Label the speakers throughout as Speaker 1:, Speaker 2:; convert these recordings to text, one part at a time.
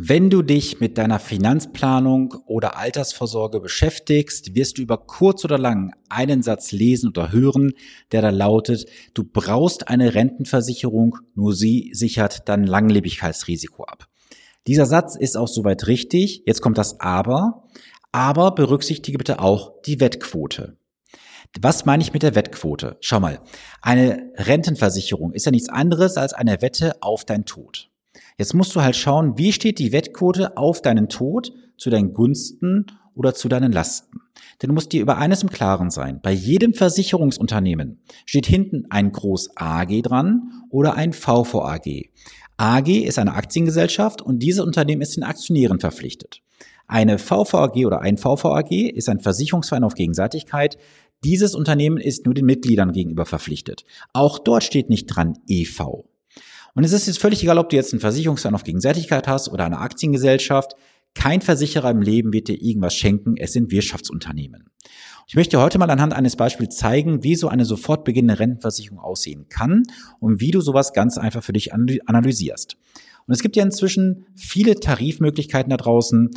Speaker 1: Wenn du dich mit deiner Finanzplanung oder Altersvorsorge beschäftigst, wirst du über kurz oder lang einen Satz lesen oder hören, der da lautet, du brauchst eine Rentenversicherung, nur sie sichert dein Langlebigkeitsrisiko ab. Dieser Satz ist auch soweit richtig. Jetzt kommt das Aber. Aber berücksichtige bitte auch die Wettquote. Was meine ich mit der Wettquote? Schau mal, eine Rentenversicherung ist ja nichts anderes als eine Wette auf dein Tod. Jetzt musst du halt schauen, wie steht die Wettquote auf deinen Tod zu deinen Gunsten oder zu deinen Lasten. Denn du musst dir über eines im Klaren sein. Bei jedem Versicherungsunternehmen steht hinten ein Groß AG dran oder ein VVAG. AG ist eine Aktiengesellschaft und dieses Unternehmen ist den Aktionären verpflichtet. Eine VVAG oder ein VVAG ist ein Versicherungsverein auf Gegenseitigkeit. Dieses Unternehmen ist nur den Mitgliedern gegenüber verpflichtet. Auch dort steht nicht dran EV. Und es ist jetzt völlig egal, ob du jetzt einen Versicherungsverein auf Gegenseitigkeit hast oder eine Aktiengesellschaft. Kein Versicherer im Leben wird dir irgendwas schenken. Es sind Wirtschaftsunternehmen. Ich möchte heute mal anhand eines Beispiels zeigen, wie so eine sofort beginnende Rentenversicherung aussehen kann und wie du sowas ganz einfach für dich analysierst. Und es gibt ja inzwischen viele Tarifmöglichkeiten da draußen.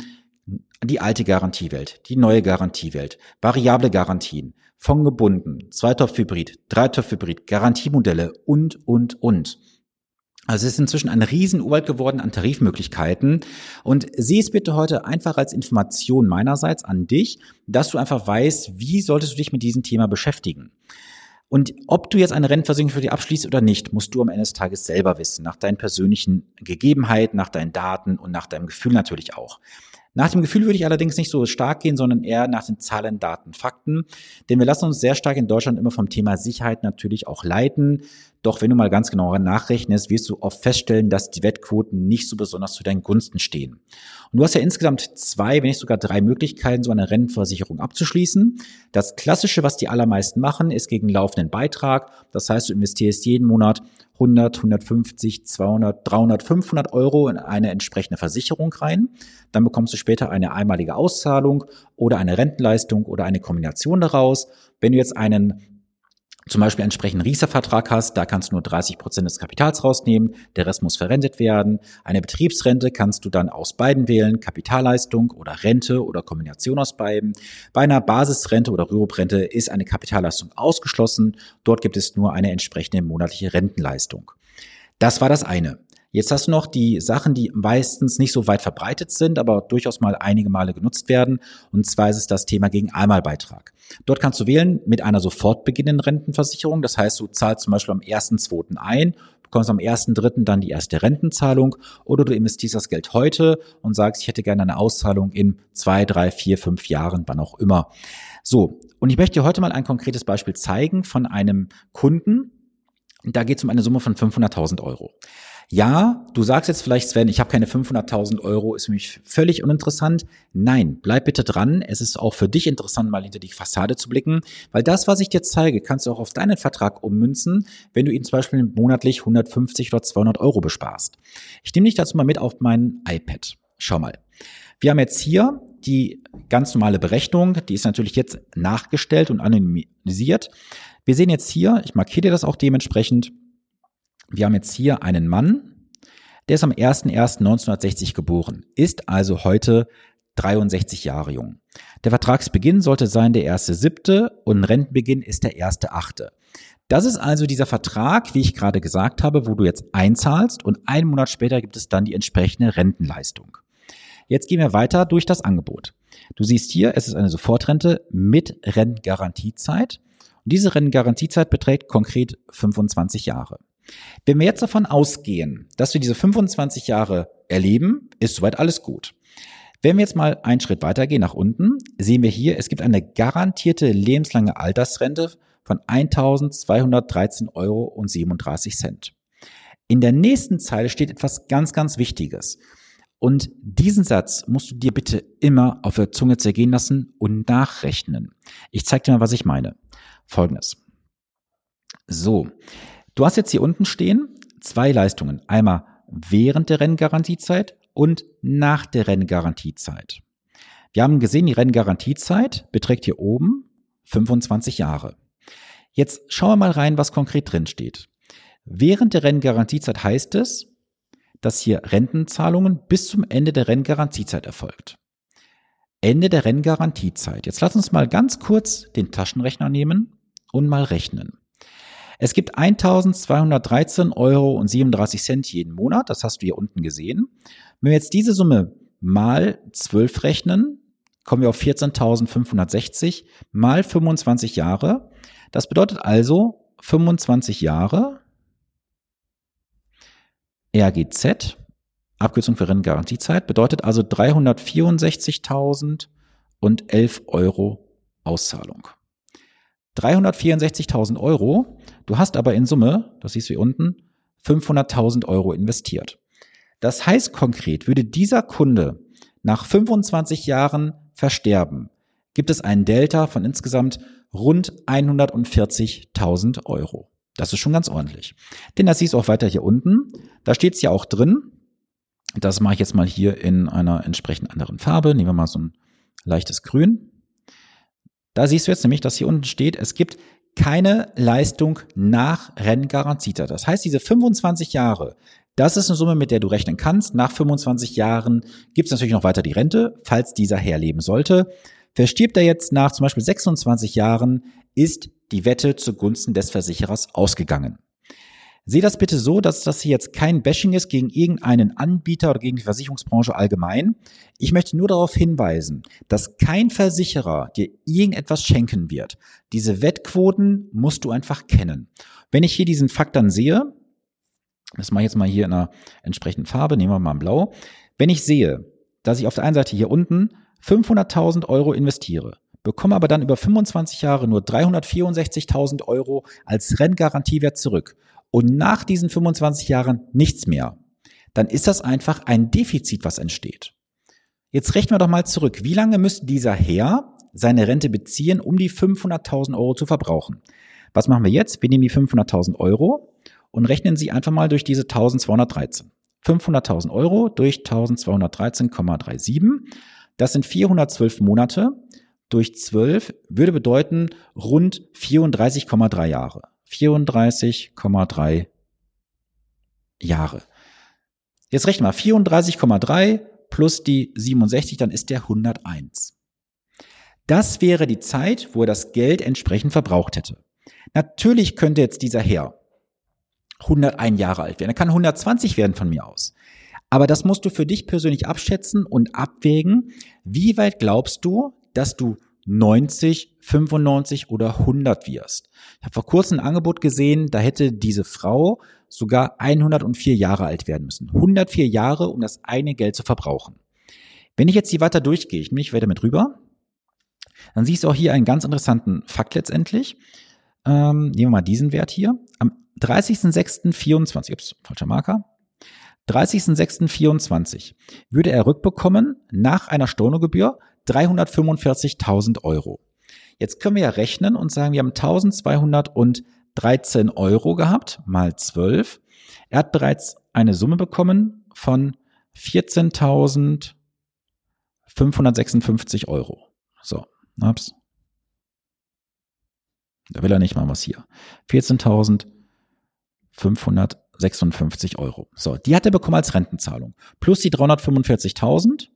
Speaker 1: Die alte Garantiewelt, die neue Garantiewelt, variable Garantien, fondgebunden, Zweitopfhybrid, Dreitopfhybrid, Garantiemodelle und, und, und. Also es ist inzwischen ein riesen Urwald geworden an Tarifmöglichkeiten und sieh es bitte heute einfach als Information meinerseits an dich, dass du einfach weißt, wie solltest du dich mit diesem Thema beschäftigen. Und ob du jetzt eine Rentenversicherung für dich abschließt oder nicht, musst du am Ende des Tages selber wissen, nach deinen persönlichen Gegebenheiten, nach deinen Daten und nach deinem Gefühl natürlich auch. Nach dem Gefühl würde ich allerdings nicht so stark gehen, sondern eher nach den Zahlen, Daten, Fakten. Denn wir lassen uns sehr stark in Deutschland immer vom Thema Sicherheit natürlich auch leiten. Doch wenn du mal ganz genau nachrechnest, wirst du oft feststellen, dass die Wettquoten nicht so besonders zu deinen Gunsten stehen. Und du hast ja insgesamt zwei, wenn nicht sogar drei Möglichkeiten, so eine Rentenversicherung abzuschließen. Das Klassische, was die allermeisten machen, ist gegen laufenden Beitrag. Das heißt, du investierst jeden Monat 100, 150, 200, 300, 500 Euro in eine entsprechende Versicherung rein. Dann bekommst du später eine einmalige Auszahlung oder eine Rentenleistung oder eine Kombination daraus. Wenn du jetzt einen zum Beispiel entsprechenden Riester-Vertrag hast, da kannst du nur 30 Prozent des Kapitals rausnehmen, der Rest muss verrentet werden. Eine Betriebsrente kannst du dann aus beiden wählen, Kapitalleistung oder Rente oder Kombination aus beiden. Bei einer Basisrente oder Rüruprente ist eine Kapitalleistung ausgeschlossen. Dort gibt es nur eine entsprechende monatliche Rentenleistung. Das war das eine. Jetzt hast du noch die Sachen, die meistens nicht so weit verbreitet sind, aber durchaus mal einige Male genutzt werden. Und zwar ist es das Thema gegen Einmalbeitrag. Dort kannst du wählen mit einer sofort beginnenden Rentenversicherung. Das heißt, du zahlst zum Beispiel am 1.2. ein, bekommst am 1.3. dann die erste Rentenzahlung oder du investierst das Geld heute und sagst, ich hätte gerne eine Auszahlung in zwei, drei, vier, fünf Jahren, wann auch immer. So, und ich möchte dir heute mal ein konkretes Beispiel zeigen von einem Kunden. Da geht es um eine Summe von 500.000 Euro. Ja, du sagst jetzt vielleicht, Sven, ich habe keine 500.000 Euro, ist für mich völlig uninteressant. Nein, bleib bitte dran. Es ist auch für dich interessant, mal hinter die Fassade zu blicken, weil das, was ich dir zeige, kannst du auch auf deinen Vertrag ummünzen, wenn du ihn zum Beispiel monatlich 150 oder 200 Euro besparst. Ich nehme dich dazu mal mit auf mein iPad. Schau mal. Wir haben jetzt hier die ganz normale Berechnung, die ist natürlich jetzt nachgestellt und anonymisiert. Wir sehen jetzt hier, ich markiere dir das auch dementsprechend, wir haben jetzt hier einen Mann, der ist am 01.01.1960 geboren, ist also heute 63 Jahre jung. Der Vertragsbeginn sollte sein der 1.7. und Rentenbeginn ist der 1.8. Das ist also dieser Vertrag, wie ich gerade gesagt habe, wo du jetzt einzahlst und einen Monat später gibt es dann die entsprechende Rentenleistung. Jetzt gehen wir weiter durch das Angebot. Du siehst hier, es ist eine Sofortrente mit Rentengarantiezeit. Und diese Rentengarantiezeit beträgt konkret 25 Jahre. Wenn wir jetzt davon ausgehen, dass wir diese 25 Jahre erleben, ist soweit alles gut. Wenn wir jetzt mal einen Schritt weitergehen nach unten, sehen wir hier, es gibt eine garantierte lebenslange Altersrente von 1.213 Euro und 37 Cent. In der nächsten Zeile steht etwas ganz, ganz Wichtiges. Und diesen Satz musst du dir bitte immer auf der Zunge zergehen lassen und nachrechnen. Ich zeige dir mal, was ich meine. Folgendes. So, Du hast jetzt hier unten stehen zwei Leistungen. Einmal während der Renngarantiezeit und nach der Renngarantiezeit. Wir haben gesehen, die Renngarantiezeit beträgt hier oben 25 Jahre. Jetzt schauen wir mal rein, was konkret drin steht. Während der Renngarantiezeit heißt es, dass hier Rentenzahlungen bis zum Ende der Renngarantiezeit erfolgt. Ende der Renngarantiezeit. Jetzt lass uns mal ganz kurz den Taschenrechner nehmen und mal rechnen. Es gibt 1213 Euro und 37 Cent jeden Monat. Das hast du hier unten gesehen. Wenn wir jetzt diese Summe mal 12 rechnen, kommen wir auf 14.560 mal 25 Jahre. Das bedeutet also 25 Jahre RGZ, Abkürzung für Renngarantiezeit, bedeutet also 364.011 Euro Auszahlung. 364.000 Euro, du hast aber in Summe, das siehst du hier unten, 500.000 Euro investiert. Das heißt konkret, würde dieser Kunde nach 25 Jahren versterben, gibt es einen Delta von insgesamt rund 140.000 Euro. Das ist schon ganz ordentlich. Denn das siehst du auch weiter hier unten. Da steht es ja auch drin. Das mache ich jetzt mal hier in einer entsprechend anderen Farbe. Nehmen wir mal so ein leichtes Grün. Da siehst du jetzt nämlich, dass hier unten steht, es gibt keine Leistung nach Renngarantiezeit. Das heißt, diese 25 Jahre, das ist eine Summe, mit der du rechnen kannst. Nach 25 Jahren gibt es natürlich noch weiter die Rente, falls dieser herleben sollte. Verstirbt er jetzt nach zum Beispiel 26 Jahren, ist die Wette zugunsten des Versicherers ausgegangen. Sehe das bitte so, dass das hier jetzt kein Bashing ist gegen irgendeinen Anbieter oder gegen die Versicherungsbranche allgemein. Ich möchte nur darauf hinweisen, dass kein Versicherer dir irgendetwas schenken wird. Diese Wettquoten musst du einfach kennen. Wenn ich hier diesen Fakt dann sehe, das mache ich jetzt mal hier in einer entsprechenden Farbe, nehmen wir mal blau. Wenn ich sehe, dass ich auf der einen Seite hier unten 500.000 Euro investiere, bekomme aber dann über 25 Jahre nur 364.000 Euro als Renngarantiewert zurück und nach diesen 25 Jahren nichts mehr, dann ist das einfach ein Defizit, was entsteht. Jetzt rechnen wir doch mal zurück. Wie lange müsste dieser Herr seine Rente beziehen, um die 500.000 Euro zu verbrauchen? Was machen wir jetzt? Wir nehmen die 500.000 Euro und rechnen sie einfach mal durch diese 1213. 500.000 Euro durch 1213,37. Das sind 412 Monate durch 12 würde bedeuten rund 34,3 Jahre. 34,3 Jahre. Jetzt rechnen wir 34,3 plus die 67, dann ist der 101. Das wäre die Zeit, wo er das Geld entsprechend verbraucht hätte. Natürlich könnte jetzt dieser Herr 101 Jahre alt werden. Er kann 120 werden von mir aus. Aber das musst du für dich persönlich abschätzen und abwägen. Wie weit glaubst du, dass du 90, 95 oder 100 wirst. Ich habe vor kurzem ein Angebot gesehen, da hätte diese Frau sogar 104 Jahre alt werden müssen. 104 Jahre, um das eine Geld zu verbrauchen. Wenn ich jetzt hier weiter durchgehe, ich mich weiter mit rüber, dann siehst du auch hier einen ganz interessanten Fakt letztendlich. Ähm, nehmen wir mal diesen Wert hier. Am 30.06.24, ups, falscher Marker, 30.06.24 würde er rückbekommen nach einer Stornogebühr 345.000 Euro. Jetzt können wir ja rechnen und sagen, wir haben 1213 Euro gehabt, mal 12. Er hat bereits eine Summe bekommen von 14.556 Euro. So, ups. Da will er nicht mal was hier. 14.556 Euro. So, die hat er bekommen als Rentenzahlung. Plus die 345.000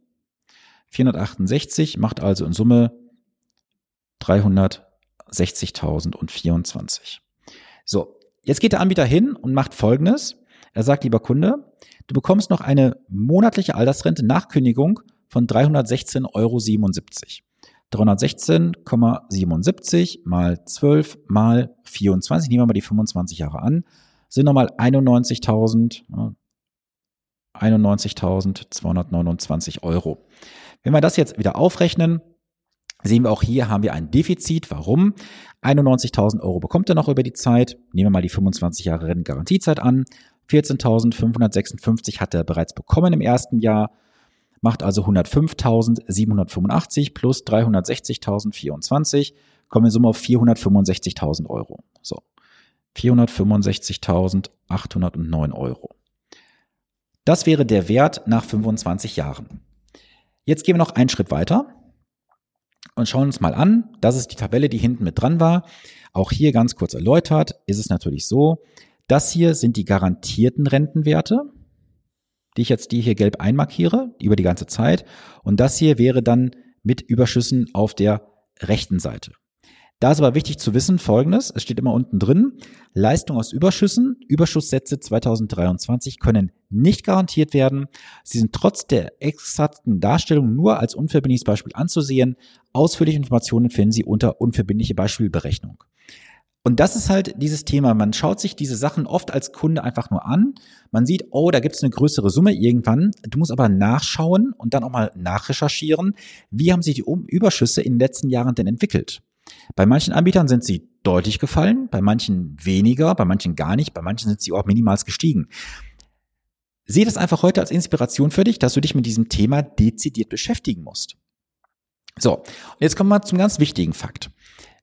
Speaker 1: 468 macht also in Summe 360.024. So, jetzt geht der Anbieter hin und macht Folgendes. Er sagt, lieber Kunde, du bekommst noch eine monatliche Altersrente nach Kündigung von 316,77 Euro. 316,77 mal 12 mal 24, nehmen wir mal die 25 Jahre an, sind nochmal 91.000, 91.229 Euro. Wenn wir das jetzt wieder aufrechnen, sehen wir auch hier haben wir ein Defizit. Warum? 91.000 Euro bekommt er noch über die Zeit. Nehmen wir mal die 25 Jahre Rentengarantiezeit an. 14.556 hat er bereits bekommen im ersten Jahr, macht also 105.785 plus 360.024, kommen in Summe auf 465.000 Euro. So, 465.809 Euro. Das wäre der Wert nach 25 Jahren. Jetzt gehen wir noch einen Schritt weiter und schauen uns mal an. Das ist die Tabelle, die hinten mit dran war. Auch hier ganz kurz erläutert, ist es natürlich so, das hier sind die garantierten Rentenwerte. die ich jetzt die hier gelb einmarkiere, über die ganze Zeit. Und das hier wäre dann mit Überschüssen auf der rechten Seite. Da ist aber wichtig zu wissen Folgendes, es steht immer unten drin, Leistung aus Überschüssen, Überschusssätze 2023 können nicht garantiert werden. Sie sind trotz der exakten Darstellung nur als unverbindliches Beispiel anzusehen. Ausführliche Informationen finden Sie unter unverbindliche Beispielberechnung. Und das ist halt dieses Thema. Man schaut sich diese Sachen oft als Kunde einfach nur an. Man sieht, oh, da gibt es eine größere Summe irgendwann. Du musst aber nachschauen und dann auch mal nachrecherchieren. Wie haben sich die Überschüsse in den letzten Jahren denn entwickelt? Bei manchen Anbietern sind sie deutlich gefallen, bei manchen weniger, bei manchen gar nicht, bei manchen sind sie auch minimals gestiegen. Sehe das einfach heute als Inspiration für dich, dass du dich mit diesem Thema dezidiert beschäftigen musst. So, und jetzt kommen wir zum ganz wichtigen Fakt.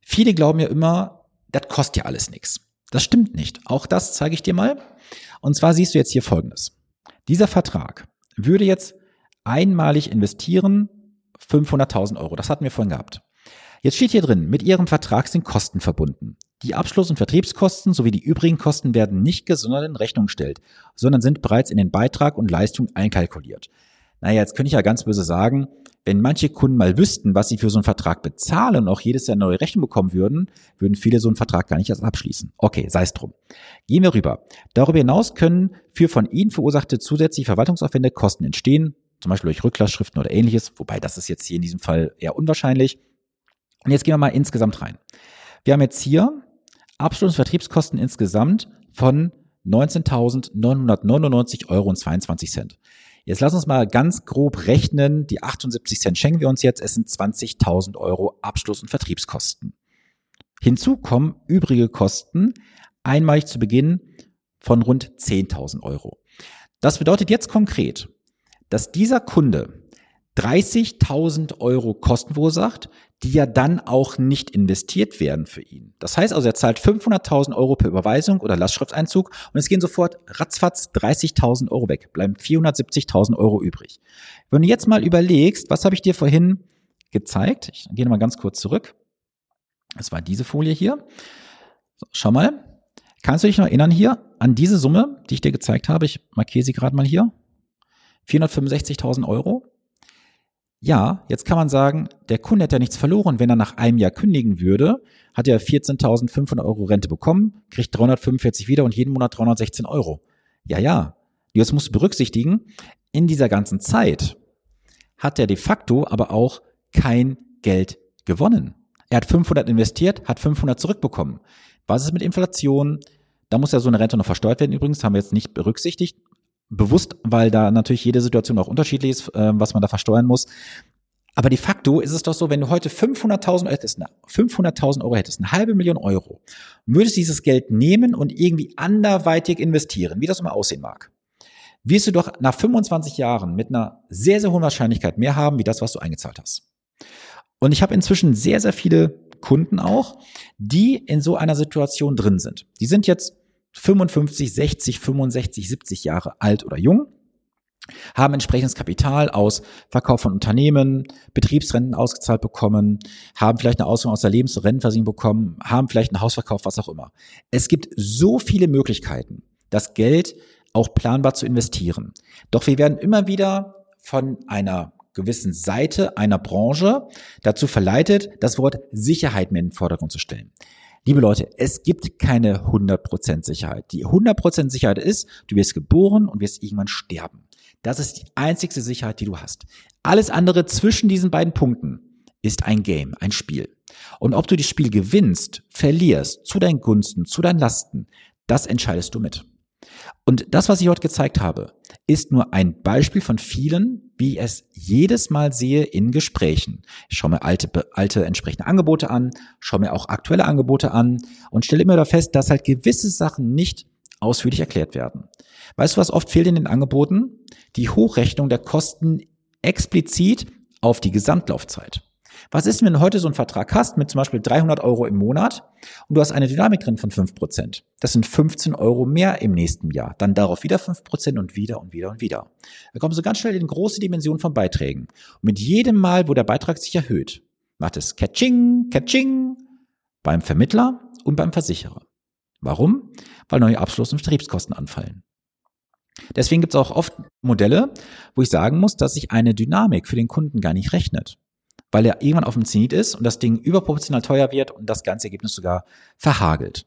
Speaker 1: Viele glauben ja immer, das kostet ja alles nichts. Das stimmt nicht. Auch das zeige ich dir mal. Und zwar siehst du jetzt hier Folgendes. Dieser Vertrag würde jetzt einmalig investieren 500.000 Euro. Das hatten wir vorhin gehabt. Jetzt steht hier drin, mit Ihrem Vertrag sind Kosten verbunden. Die Abschluss- und Vertriebskosten sowie die übrigen Kosten werden nicht gesondert in Rechnung gestellt, sondern sind bereits in den Beitrag und Leistung einkalkuliert. Naja, jetzt könnte ich ja ganz böse sagen, wenn manche Kunden mal wüssten, was sie für so einen Vertrag bezahlen und auch jedes Jahr neue Rechnung bekommen würden, würden viele so einen Vertrag gar nicht erst abschließen. Okay, sei es drum. Gehen wir rüber. Darüber hinaus können für von Ihnen verursachte zusätzliche Verwaltungsaufwände Kosten entstehen, zum Beispiel durch Rücklassschriften oder ähnliches, wobei das ist jetzt hier in diesem Fall eher unwahrscheinlich. Und jetzt gehen wir mal insgesamt rein. Wir haben jetzt hier Abschluss- und Vertriebskosten insgesamt von 19.999 Euro und 22 Cent. Jetzt lass uns mal ganz grob rechnen. Die 78 Cent schenken wir uns jetzt. Es sind 20.000 Euro Abschluss- und Vertriebskosten. Hinzu kommen übrige Kosten, einmalig zu Beginn von rund 10.000 Euro. Das bedeutet jetzt konkret, dass dieser Kunde 30.000 Euro Kosten verursacht, die ja dann auch nicht investiert werden für ihn. Das heißt also, er zahlt 500.000 Euro per Überweisung oder Lastschrifteinzug und es gehen sofort ratzfatz 30.000 Euro weg, bleiben 470.000 Euro übrig. Wenn du jetzt mal überlegst, was habe ich dir vorhin gezeigt? Ich gehe mal ganz kurz zurück. Das war diese Folie hier. Schau mal. Kannst du dich noch erinnern hier an diese Summe, die ich dir gezeigt habe? Ich markiere sie gerade mal hier. 465.000 Euro. Ja, jetzt kann man sagen, der Kunde hat ja nichts verloren, wenn er nach einem Jahr kündigen würde, hat er 14.500 Euro Rente bekommen, kriegt 345 wieder und jeden Monat 316 Euro. Ja, ja. Jetzt musst du berücksichtigen, in dieser ganzen Zeit hat er de facto aber auch kein Geld gewonnen. Er hat 500 investiert, hat 500 zurückbekommen. Was ist mit Inflation? Da muss ja so eine Rente noch versteuert werden übrigens, haben wir jetzt nicht berücksichtigt bewusst, weil da natürlich jede Situation auch unterschiedlich ist, äh, was man da versteuern muss. Aber de facto ist es doch so, wenn du heute 500.000 hättest, 500.000 Euro hättest, eine halbe Million Euro, würdest dieses Geld nehmen und irgendwie anderweitig investieren, wie das immer aussehen mag, wirst du doch nach 25 Jahren mit einer sehr, sehr hohen Wahrscheinlichkeit mehr haben, wie das, was du eingezahlt hast. Und ich habe inzwischen sehr, sehr viele Kunden auch, die in so einer Situation drin sind. Die sind jetzt 55, 60, 65, 70 Jahre alt oder jung, haben entsprechendes Kapital aus Verkauf von Unternehmen, Betriebsrenten ausgezahlt bekommen, haben vielleicht eine Auszahlung aus der Lebens- und Rentenversicherung bekommen, haben vielleicht einen Hausverkauf, was auch immer. Es gibt so viele Möglichkeiten, das Geld auch planbar zu investieren. Doch wir werden immer wieder von einer gewissen Seite einer Branche dazu verleitet, das Wort Sicherheit mehr in den Vordergrund zu stellen. Liebe Leute, es gibt keine 100% Sicherheit. Die 100% Sicherheit ist, du wirst geboren und wirst irgendwann sterben. Das ist die einzigste Sicherheit, die du hast. Alles andere zwischen diesen beiden Punkten ist ein Game, ein Spiel. Und ob du das Spiel gewinnst, verlierst, zu deinen Gunsten, zu deinen Lasten, das entscheidest du mit. Und das, was ich heute gezeigt habe, ist nur ein Beispiel von vielen, wie ich es jedes Mal sehe in Gesprächen. Ich schaue mir alte, alte entsprechende Angebote an, schaue mir auch aktuelle Angebote an und stelle immer wieder fest, dass halt gewisse Sachen nicht ausführlich erklärt werden. Weißt du, was oft fehlt in den Angeboten? Die Hochrechnung der Kosten explizit auf die Gesamtlaufzeit. Was ist, wenn du heute so einen Vertrag hast mit zum Beispiel 300 Euro im Monat und du hast eine Dynamik drin von 5%? Das sind 15 Euro mehr im nächsten Jahr. Dann darauf wieder 5% und wieder und wieder und wieder. Da kommst du ganz schnell in große Dimensionen von Beiträgen. Und mit jedem Mal, wo der Beitrag sich erhöht, macht es Catching, Catching beim Vermittler und beim Versicherer. Warum? Weil neue Abschluss- und Vertriebskosten anfallen. Deswegen gibt es auch oft Modelle, wo ich sagen muss, dass sich eine Dynamik für den Kunden gar nicht rechnet, weil er irgendwann auf dem Zenit ist und das Ding überproportional teuer wird und das ganze Ergebnis sogar verhagelt.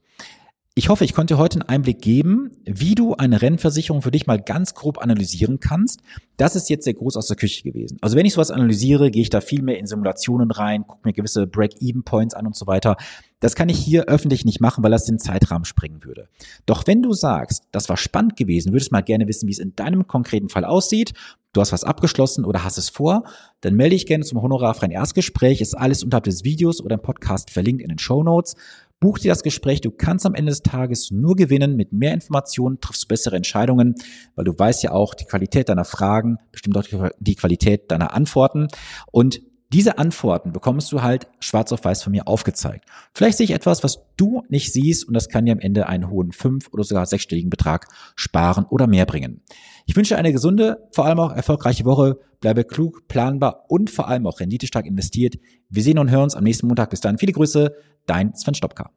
Speaker 1: Ich hoffe, ich konnte heute einen Einblick geben, wie du eine Rennversicherung für dich mal ganz grob analysieren kannst. Das ist jetzt sehr groß aus der Küche gewesen. Also wenn ich sowas analysiere, gehe ich da viel mehr in Simulationen rein, gucke mir gewisse Break-Even-Points an und so weiter. Das kann ich hier öffentlich nicht machen, weil das den Zeitrahmen springen würde. Doch wenn du sagst, das war spannend gewesen, würdest mal gerne wissen, wie es in deinem konkreten Fall aussieht, du hast was abgeschlossen oder hast es vor, dann melde dich gerne zum honorarfreien Erstgespräch. Ist alles unterhalb des Videos oder im Podcast verlinkt in den Show Notes. Buch dir das Gespräch. Du kannst am Ende des Tages nur gewinnen. Mit mehr Informationen triffst du bessere Entscheidungen, weil du weißt ja auch, die Qualität deiner Fragen bestimmt auch die Qualität deiner Antworten. Und diese Antworten bekommst du halt schwarz auf weiß von mir aufgezeigt. Vielleicht sehe ich etwas, was du nicht siehst und das kann dir am Ende einen hohen fünf- oder sogar sechsstelligen Betrag sparen oder mehr bringen. Ich wünsche eine gesunde, vor allem auch erfolgreiche Woche. Bleibe klug, planbar und vor allem auch renditestark investiert. Wir sehen und hören uns am nächsten Montag. Bis dann. Viele Grüße, dein Sven Stopka.